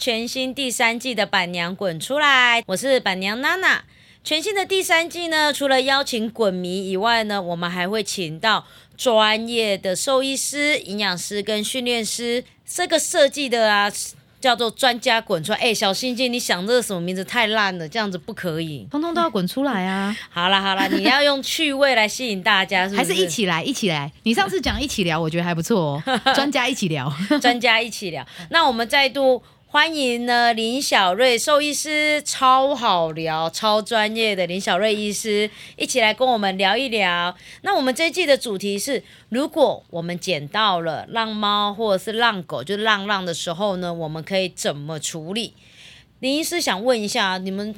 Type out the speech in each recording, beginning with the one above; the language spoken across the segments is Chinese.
全新第三季的板娘滚出来，我是板娘娜娜。全新的第三季呢，除了邀请滚迷以外呢，我们还会请到专业的兽医师、营养师跟训练师。这个设计的啊，叫做专家滚出来。哎，小心心，你想这个什么名字太烂了，这样子不可以。通通都要滚出来啊！好啦好啦，你要用趣味来吸引大家，还是一起来，一起来。你上次讲一起聊，我觉得还不错哦。专家一起聊，专家一起聊。那我们再度。欢迎呢，林小瑞兽医师，超好聊，超专业的林小瑞医师，一起来跟我们聊一聊。那我们这一季的主题是，如果我们捡到了浪猫或者是浪狗，就浪浪的时候呢，我们可以怎么处理？林医师想问一下，你们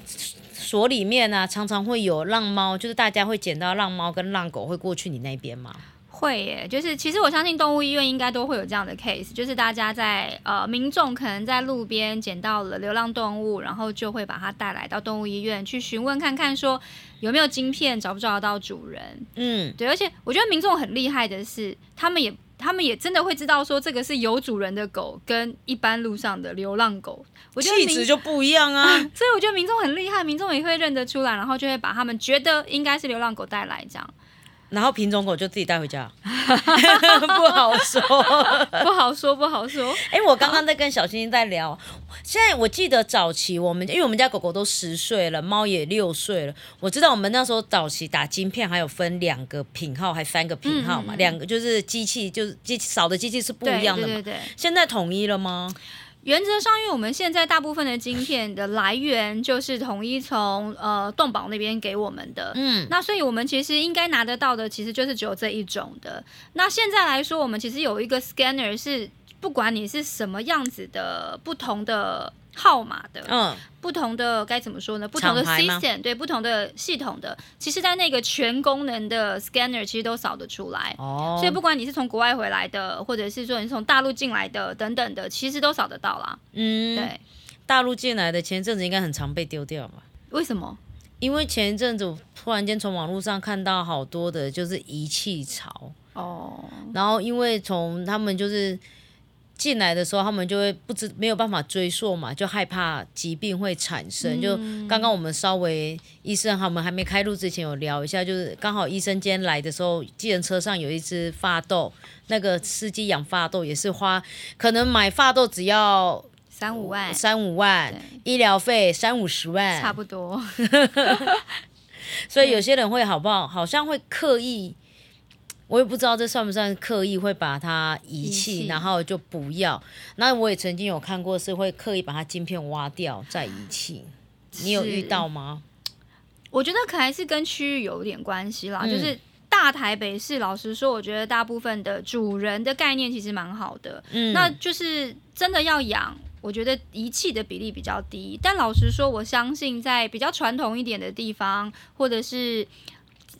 所里面呢，常常会有浪猫，就是大家会捡到浪猫跟浪狗，会过去你那边吗？会耶，就是其实我相信动物医院应该都会有这样的 case，就是大家在呃民众可能在路边捡到了流浪动物，然后就会把它带来到动物医院去询问看看，说有没有晶片，找不找得到主人。嗯，对，而且我觉得民众很厉害的是，他们也他们也真的会知道说这个是有主人的狗，跟一般路上的流浪狗，我觉得气质就不一样啊。所以我觉得民众很厉害，民众也会认得出来，然后就会把他们觉得应该是流浪狗带来这样。然后品种狗就自己带回家，不好说，不好说，不好说。哎，我刚刚在跟小星星在聊，现在我记得早期我们，因为我们家狗狗都十岁了，猫也六岁了。我知道我们那时候早期打晶片还有分两个品号，还三个品号嘛，两个就是机器，就是机扫的机器是不一样的嘛。对对对。现在统一了吗？原则上，因为我们现在大部分的晶片的来源就是统一从呃动保那边给我们的，嗯，那所以我们其实应该拿得到的，其实就是只有这一种的。那现在来说，我们其实有一个 scanner 是不管你是什么样子的不同的。号码的，嗯，不同的该怎么说呢？不同的 system 对不同的系统的，其实，在那个全功能的 scanner 其实都扫得出来。哦，所以不管你是从国外回来的，或者是说你从大陆进来的等等的，其实都扫得到啦。嗯，对，大陆进来的前一阵子应该很常被丢掉吧？为什么？因为前一阵子突然间从网络上看到好多的就是遗弃潮哦，然后因为从他们就是。进来的时候，他们就会不知没有办法追溯嘛，就害怕疾病会产生。就刚刚我们稍微医生他们还没开录之前有聊一下，就是刚好医生今天来的时候，计程车上有一只发豆，那个司机养发豆也是花，可能买发豆只要三五万，三五万，医疗费三五十万，差不多。所以有些人会好不好？好像会刻意。我也不知道这算不算刻意会把它遗弃，然后就不要。那我也曾经有看过是会刻意把它晶片挖掉再遗弃，你有遇到吗？我觉得可能是跟区域有点关系啦。就是大台北市，老实说，我觉得大部分的主人的概念其实蛮好的。嗯，那就是真的要养，我觉得遗弃的比例比较低。但老实说，我相信在比较传统一点的地方，或者是。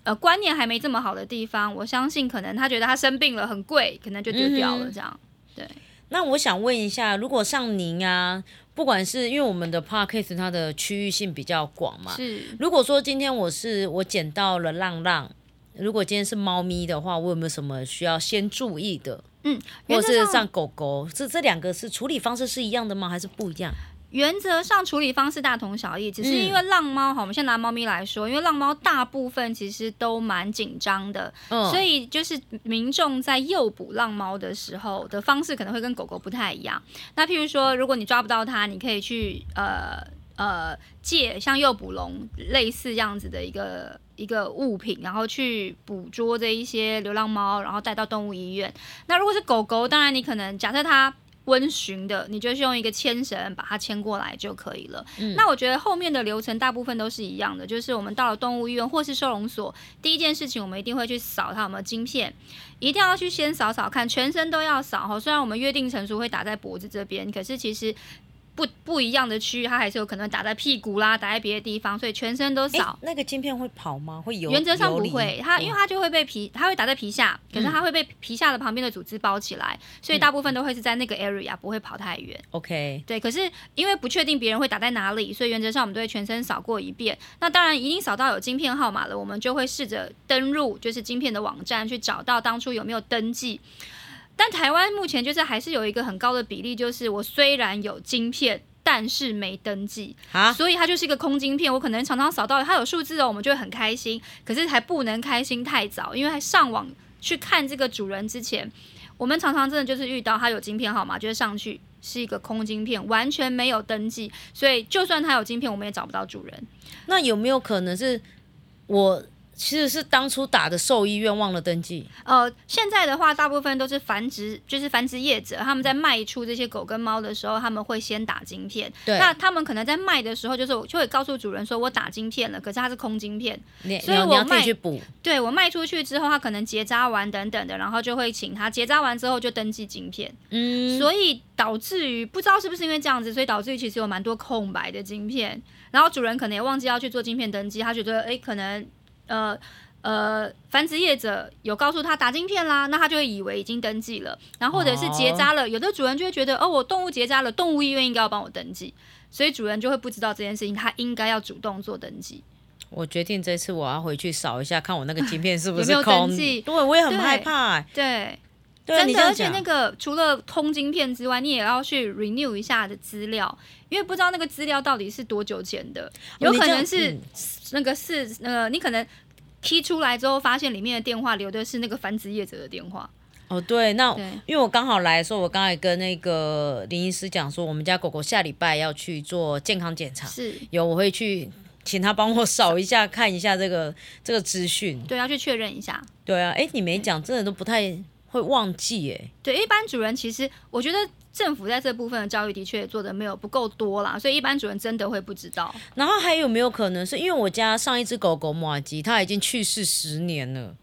呃，观念还没这么好的地方，我相信可能他觉得他生病了很贵，可能就丢掉了这样。对，那我想问一下，如果像您啊，不管是因为我们的 parkcase 它的区域性比较广嘛，是。如果说今天我是我捡到了浪浪，如果今天是猫咪的话，我有没有什么需要先注意的？嗯，或者是像狗狗，这这两个是处理方式是一样的吗？还是不一样？原则上处理方式大同小异，只是因为浪猫哈，我们先拿猫咪来说，因为浪猫大部分其实都蛮紧张的，所以就是民众在诱捕浪猫的时候的方式可能会跟狗狗不太一样。那譬如说，如果你抓不到它，你可以去呃呃借像诱捕笼类似这样子的一个一个物品，然后去捕捉这一些流浪猫，然后带到动物医院。那如果是狗狗，当然你可能假设它。温驯的，你就是用一个牵绳把它牵过来就可以了。那我觉得后面的流程大部分都是一样的，就是我们到了动物医院或是收容所，第一件事情我们一定会去扫它有没有晶片，一定要去先扫扫看，全身都要扫哈。虽然我们约定成熟会打在脖子这边，可是其实。不不一样的区域，它还是有可能打在屁股啦，打在别的地方，所以全身都扫。那个晶片会跑吗？会有？原则上不会，它因为它就会被皮，它会打在皮下，可是它会被皮下的旁边的组织包起来，所以大部分都会是在那个 area，不会跑太远。OK，对。可是因为不确定别人会打在哪里，所以原则上我们都会全身扫过一遍。那当然，一定扫到有晶片号码了，我们就会试着登入就是晶片的网站，去找到当初有没有登记。但台湾目前就是还是有一个很高的比例，就是我虽然有晶片。但是没登记啊，所以它就是一个空晶片。我可能常常扫到它有数字哦，我们就会很开心。可是还不能开心太早，因为上网去看这个主人之前，我们常常真的就是遇到它有晶片号码，就是上去是一个空晶片，完全没有登记，所以就算它有晶片，我们也找不到主人。那有没有可能是我？其实是当初打的兽医院忘了登记。呃，现在的话，大部分都是繁殖，就是繁殖业者，他们在卖出这些狗跟猫的时候，他们会先打晶片。对。那他们可能在卖的时候，就是就会告诉主人说，我打晶片了，可是它是空晶片，所以我卖去补。对我卖出去之后，他可能结扎完等等的，然后就会请他结扎完之后就登记晶片。嗯。所以导致于不知道是不是因为这样子，所以导致于其实有蛮多空白的晶片，然后主人可能也忘记要去做晶片登记，他觉得哎，可能呃。呃，繁殖业者有告诉他打晶片啦，那他就会以为已经登记了，然后或者是结扎了，有的主人就会觉得，哦，我动物结扎了，动物医院应该要帮我登记，所以主人就会不知道这件事情，他应该要主动做登记。我决定这次我要回去扫一下，看我那个晶片是不是空。对，我也很害怕。对，真的，而且那个除了通晶片之外，你也要去 renew 一下的资料，因为不知道那个资料到底是多久前的，有可能是那个是呃，你可能。key 出来之后，发现里面的电话留的是那个繁殖业者的电话。哦，对，那因为我刚好来的时候，我刚才跟那个林医师讲说，我们家狗狗下礼拜要去做健康检查，是有我会去请他帮我扫一下，看一下这个这个资讯。对，要去确认一下。对啊，哎，你没讲，真的都不太会忘记耶。对，一般主人其实我觉得。政府在这部分的教育的确做的没有不够多啦，所以一般主人真的会不知道。然后还有没有可能是因为我家上一只狗狗马吉，它已经去世十年了。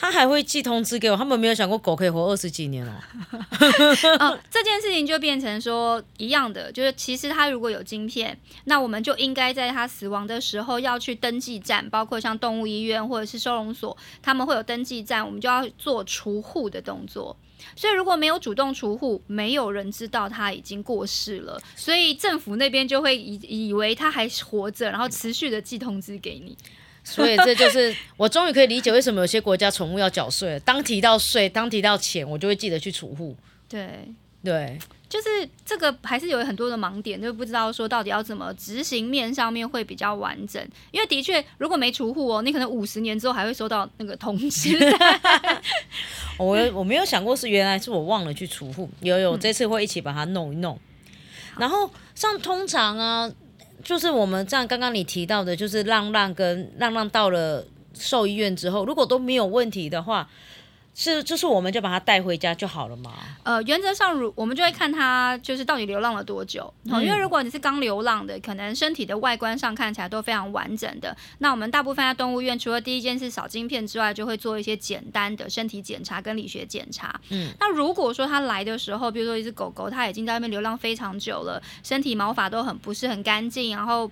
他还会寄通知给我，他们没有想过狗可以活二十几年哦。哦，这件事情就变成说一样的，就是其实他如果有晶片，那我们就应该在他死亡的时候要去登记站，包括像动物医院或者是收容所，他们会有登记站，我们就要做除户的动作。所以如果没有主动除户，没有人知道他已经过世了，所以政府那边就会以以为他还活着，然后持续的寄通知给你。所以这就是我终于可以理解为什么有些国家宠物要缴税。当提到税，当提到钱，我就会记得去储户。对对，就是这个还是有很多的盲点，就不知道说到底要怎么执行面上面会比较完整。因为的确，如果没储户哦，你可能五十年之后还会收到那个通知。我我没有想过是原来是我忘了去储户，有有这次会一起把它弄一弄。然后像通常啊。就是我们这样，刚刚你提到的，就是浪浪跟浪浪到了兽医院之后，如果都没有问题的话。是，就是我们就把它带回家就好了嘛。呃，原则上，如我们就会看它就是到底流浪了多久。因为如果你是刚流浪的，可能身体的外观上看起来都非常完整的，那我们大部分在动物院，除了第一件事扫晶片之外，就会做一些简单的身体检查跟理学检查。嗯，那如果说它来的时候，比如说一只狗狗，它已经在外面流浪非常久了，身体毛发都很不是很干净，然后。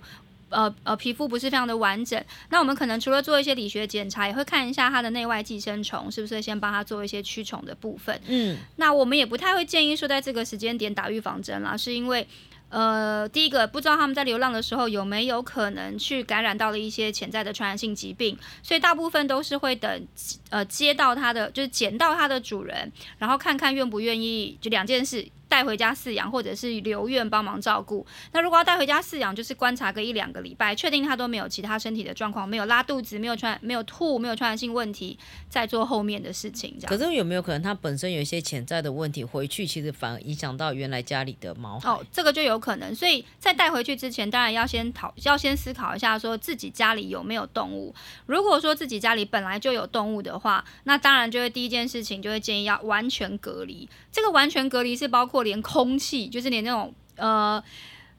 呃呃，皮肤不是非常的完整，那我们可能除了做一些理学检查，也会看一下它的内外寄生虫是不是先帮它做一些驱虫的部分。嗯，那我们也不太会建议说在这个时间点打预防针啦，是因为呃，第一个不知道他们在流浪的时候有没有可能去感染到了一些潜在的传染性疾病，所以大部分都是会等呃接到它的就是捡到它的主人，然后看看愿不愿意，就两件事。带回家饲养，或者是留院帮忙照顾。那如果要带回家饲养，就是观察个一两个礼拜，确定它都没有其他身体的状况，没有拉肚子，没有传，没有吐，没有传染性问题，再做后面的事情。这样。可是有没有可能它本身有一些潜在的问题，回去其实反而影响到原来家里的猫？哦，这个就有可能。所以在带回去之前，当然要先讨，要先思考一下，说自己家里有没有动物。如果说自己家里本来就有动物的话，那当然就会第一件事情就会建议要完全隔离。这个完全隔离是包括。连空气，就是连那种呃，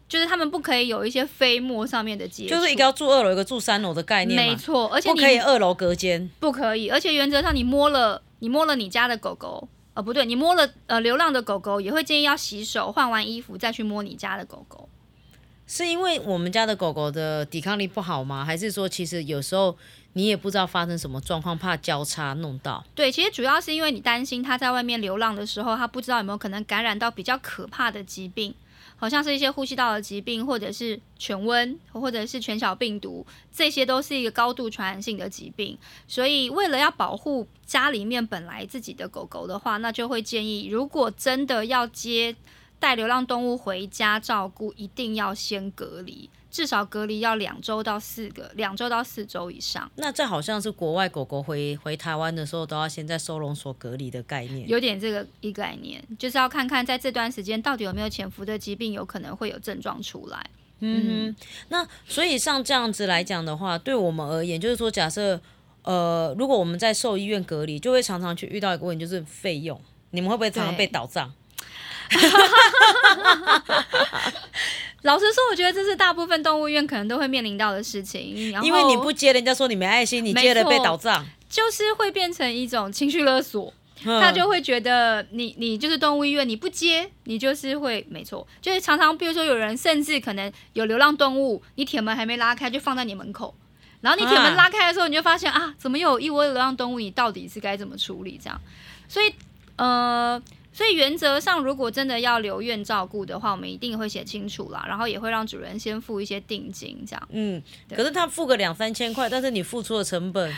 就是他们不可以有一些飞沫上面的接触，就是一个要住二楼，一个住三楼的概念没错，而且不可以二楼隔间，不可以。而且原则上，你摸了你摸了你家的狗狗，呃，不对，你摸了呃流浪的狗狗，也会建议要洗手，换完衣服再去摸你家的狗狗。是因为我们家的狗狗的抵抗力不好吗？还是说其实有时候？你也不知道发生什么状况，怕交叉弄到。对，其实主要是因为你担心它在外面流浪的时候，它不知道有没有可能感染到比较可怕的疾病，好像是一些呼吸道的疾病，或者是犬瘟，或者是犬小病毒，这些都是一个高度传染性的疾病。所以为了要保护家里面本来自己的狗狗的话，那就会建议，如果真的要接。带流浪动物回家照顾，一定要先隔离，至少隔离要两周到四个，两周到四周以上。那这好像是国外狗狗回回台湾的时候都要先在收容所隔离的概念。有点这个一概念，就是要看看在这段时间到底有没有潜伏的疾病，有可能会有症状出来。嗯，那所以像这样子来讲的话，对我们而言，就是说，假设呃，如果我们在兽医院隔离，就会常常去遇到一个问题，就是费用。你们会不会常常被倒账？老实说，我觉得这是大部分动物医院可能都会面临到的事情。因为你不接，人家说你没爱心；你接了被倒账，就是会变成一种情绪勒索。他就会觉得你你就是动物医院，你不接，你就是会没错，就是常常比如说有人甚至可能有流浪动物，你铁门还没拉开就放在你门口，然后你铁门拉开的时候，你就发现啊，怎么有一窝流浪动物？你到底是该怎么处理？这样，所以呃。所以原则上，如果真的要留院照顾的话，我们一定会写清楚啦，然后也会让主人先付一些定金，这样。嗯，可是他付个两三千块，但是你付出的成本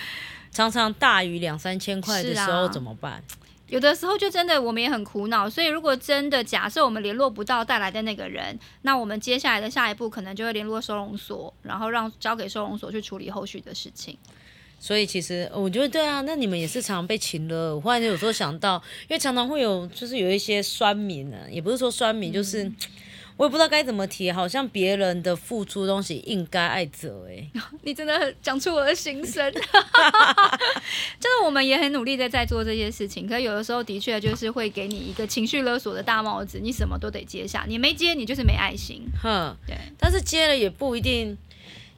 常常大于两三千块的时候怎么办？有的时候就真的我们也很苦恼。所以如果真的假设我们联络不到带来的那个人，那我们接下来的下一步可能就会联络收容所，然后让交给收容所去处理后续的事情。所以其实我觉得对啊，那你们也是常常被请了。我忽然有时候想到，因为常常会有就是有一些酸民呢，也不是说酸民，就是我也不知道该怎么提，好像别人的付出东西应该爱责哎。你真的讲出我的心声，就是我们也很努力的在做这些事情，可有的时候的确就是会给你一个情绪勒索的大帽子，你什么都得接下，你没接你就是没爱心。哼，对，但是接了也不一定。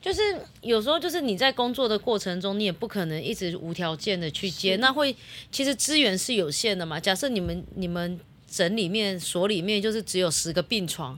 就是有时候，就是你在工作的过程中，你也不可能一直无条件的去接，那会其实资源是有限的嘛。假设你们你们整里面所里面就是只有十个病床，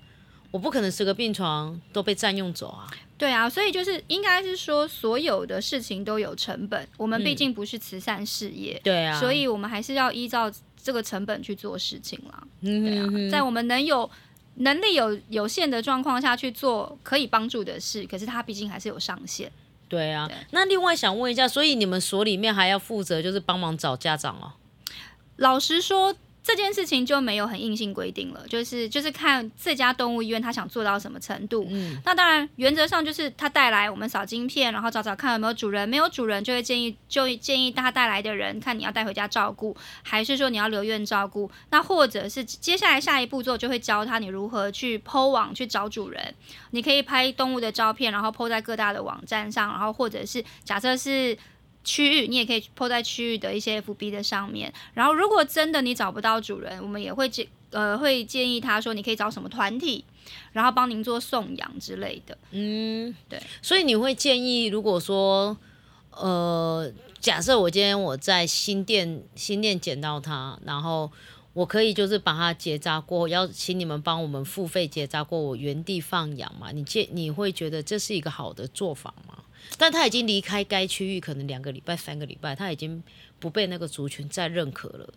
我不可能十个病床都被占用走啊。对啊，所以就是应该是说，所有的事情都有成本，我们毕竟不是慈善事业，对啊，所以我们还是要依照这个成本去做事情啦。嗯，在我们能有。能力有有限的状况下去做可以帮助的事，可是它毕竟还是有上限。对啊，那另外想问一下，所以你们所里面还要负责就是帮忙找家长哦？老实说。这件事情就没有很硬性规定了，就是就是看这家动物医院他想做到什么程度。嗯，那当然原则上就是他带来我们扫晶片，然后找找看有没有主人，没有主人就会建议就建议他带来的人看你要带回家照顾，还是说你要留院照顾。那或者是接下来下一步骤就会教他你如何去剖网去找主人。你可以拍动物的照片，然后剖在各大的网站上，然后或者是假设是。区域你也可以铺在区域的一些 FB 的上面，然后如果真的你找不到主人，我们也会建呃会建议他说你可以找什么团体，然后帮您做送养之类的。嗯，对。所以你会建议，如果说呃假设我今天我在新店新店捡到它，然后我可以就是把它结扎过，要请你们帮我们付费结扎过，我原地放养嘛？你建你会觉得这是一个好的做法吗？但他已经离开该区域，可能两个礼拜、三个礼拜，他已经不被那个族群再认可了。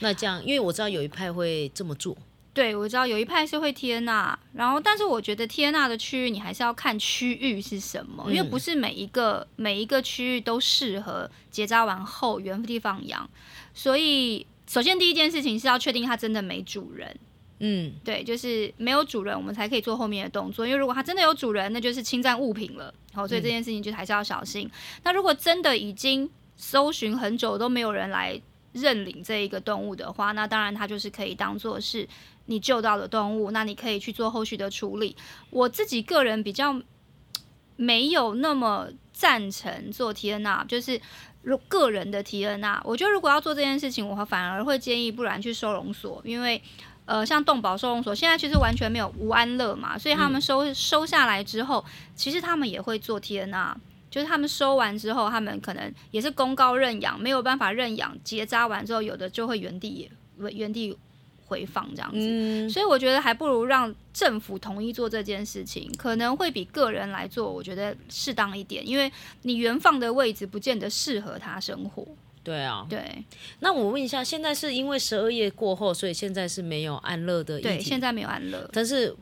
那这样，因为我知道有一派会这么做。对，我知道有一派是会贴纳，然后，但是我觉得贴纳的区域，你还是要看区域是什么，因为不是每一个每一个区域都适合结扎完后原地放养。所以，首先第一件事情是要确定它真的没主人。嗯，对，就是没有主人，我们才可以做后面的动作。因为如果它真的有主人，那就是侵占物品了。好，所以这件事情就还是要小心。那如果真的已经搜寻很久都没有人来认领这一个动物的话，那当然它就是可以当做是你救到的动物，那你可以去做后续的处理。我自己个人比较没有那么赞成做 T N R，就是如个人的 T N R。我觉得如果要做这件事情，我反而会建议，不然去收容所，因为。呃，像动保收容所现在其实完全没有无安乐嘛，所以他们收收下来之后，其实他们也会做 T N R，就是他们收完之后，他们可能也是公告认养，没有办法认养，结扎完之后，有的就会原地原地回放这样子。所以我觉得还不如让政府同意做这件事情，可能会比个人来做，我觉得适当一点，因为你原放的位置不见得适合他生活。对啊，对。那我问一下，现在是因为十二月过后，所以现在是没有安乐的？对，现在没有安乐，但是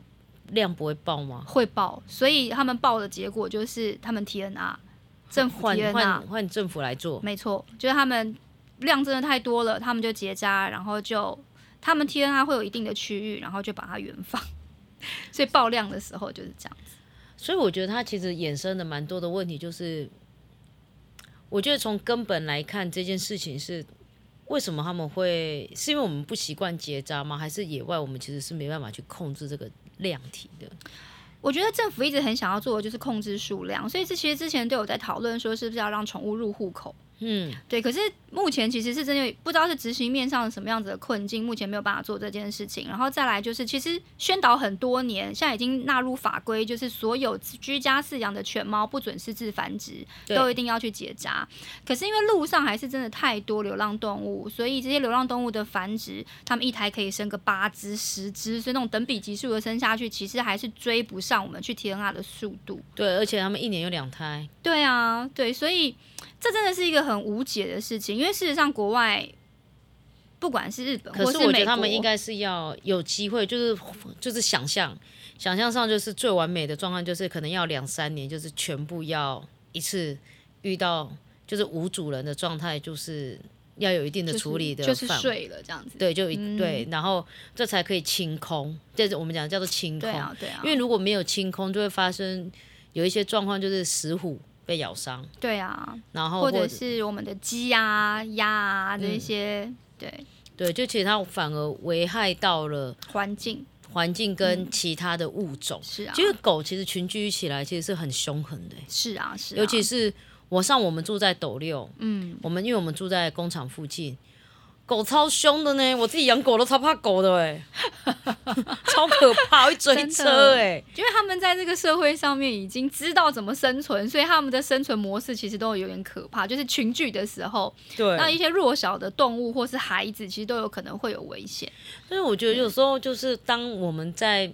量不会爆吗？会爆，所以他们报的结果就是他们 T N R，政府 R 换政府来做，没错，就是他们量真的太多了，他们就结扎，然后就他们 TNR 会有一定的区域，然后就把它原放，所以爆量的时候就是这样子。所以我觉得它其实衍生的蛮多的问题，就是我觉得从根本来看，这件事情是为什么他们会是因为我们不习惯结扎吗？还是野外我们其实是没办法去控制这个量体的？我觉得政府一直很想要做的就是控制数量，所以这其实之前都有在讨论说，是不是要让宠物入户口。嗯，对。可是目前其实是真的不知道是执行面上什么样子的困境，目前没有办法做这件事情。然后再来就是，其实宣导很多年，现在已经纳入法规，就是所有居家饲养的犬猫不准私自繁殖，都一定要去结扎。可是因为路上还是真的太多流浪动物，所以这些流浪动物的繁殖，他们一台可以生个八只、十只，所以那种等比级数的生下去，其实还是追不上我们去 TNR 的速度。对，而且他们一年有两胎。对啊，对，所以。这真的是一个很无解的事情，因为事实上国外不管是日本，可是我觉得他们应该是要有机会，就是就是想象，想象上就是最完美的状况，就是可能要两三年，就是全部要一次遇到就是无主人的状态，就是要有一定的处理的，就是睡了这样子，对，就对，然后这才可以清空，这是我们讲叫做清空，对啊，对啊，因为如果没有清空，就会发生有一些状况，就是死虎。被咬伤，对啊，然后或者是我们的鸡啊、鸭啊这些，对对，就其实它反而危害到了环境，环境跟其他的物种。是啊，其实狗其实群居起来其实是很凶狠的。是啊，是，尤其是我上我们住在斗六，嗯，我们因为我们住在工厂附近。狗超凶的呢，我自己养狗都超怕狗的哎，超可怕，会追车哎。因为他们在这个社会上面已经知道怎么生存，所以他们的生存模式其实都有点可怕。就是群聚的时候，对，那一些弱小的动物或是孩子，其实都有可能会有危险。所以我觉得有时候就是当我们在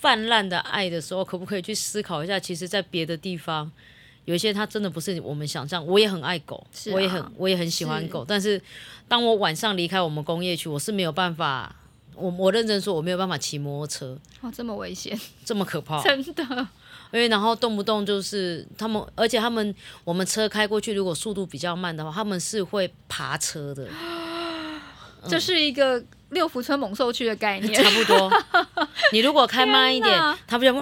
泛滥的爱的时候，可不可以去思考一下，其实，在别的地方。有一些它真的不是我们想象，我也很爱狗，我也很我也很喜欢狗，但是当我晚上离开我们工业区，我是没有办法，我我认真说我没有办法骑摩托车，哦，这么危险，这么可怕，真的，因为然后动不动就是他们，而且他们我们车开过去，如果速度比较慢的话，他们是会爬车的，这是一个。六福村猛兽区的概念。差不多。你如果开慢一点，它不就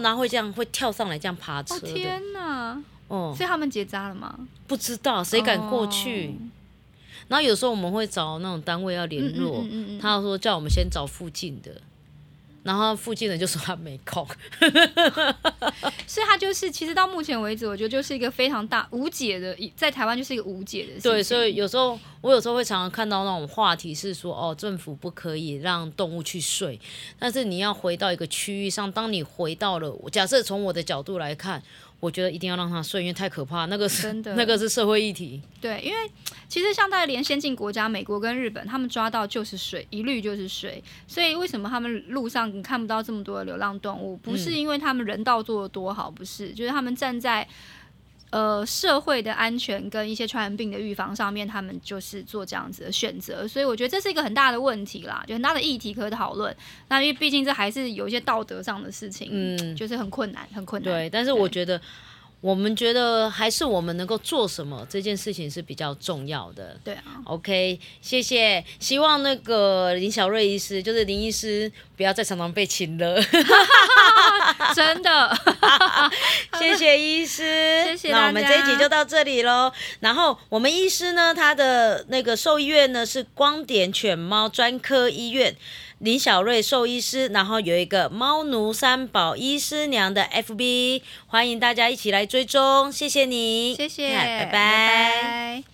然后会这样会跳上来这样爬车天哪！哦，所以他们结扎了吗？不知道，谁敢过去？然后有时候我们会找那种单位要联络，他说叫我们先找附近的。然后附近人就说他没空，所以他就是，其实到目前为止，我觉得就是一个非常大无解的，在台湾就是一个无解的事情。对，所以有时候我有时候会常常看到那种话题是说，哦，政府不可以让动物去睡，但是你要回到一个区域上，当你回到了，假设从我的角度来看。我觉得一定要让他睡，因为太可怕。那个是真的，那个是社会议题。对，因为其实像在连先进国家，美国跟日本，他们抓到就是水，一律就是水。所以为什么他们路上你看不到这么多的流浪动物？不是因为他们人道做的多好，不是，就是他们站在。呃，社会的安全跟一些传染病的预防上面，他们就是做这样子的选择，所以我觉得这是一个很大的问题啦，就很大的议题可讨论。那因为毕竟这还是有一些道德上的事情，嗯，就是很困难，很困难。对，但是我觉得。我们觉得还是我们能够做什么这件事情是比较重要的。对啊，OK，谢谢。希望那个林小瑞医师，就是林医师，不要再常常被请了。真的，谢谢医师。谢谢那我们这一集就到这里喽。然后我们医师呢，他的那个兽医院呢是光点犬猫专科医院。林小瑞兽医师，然后有一个猫奴三宝医师娘的 FB，欢迎大家一起来追踪，谢谢你，谢谢，拜拜。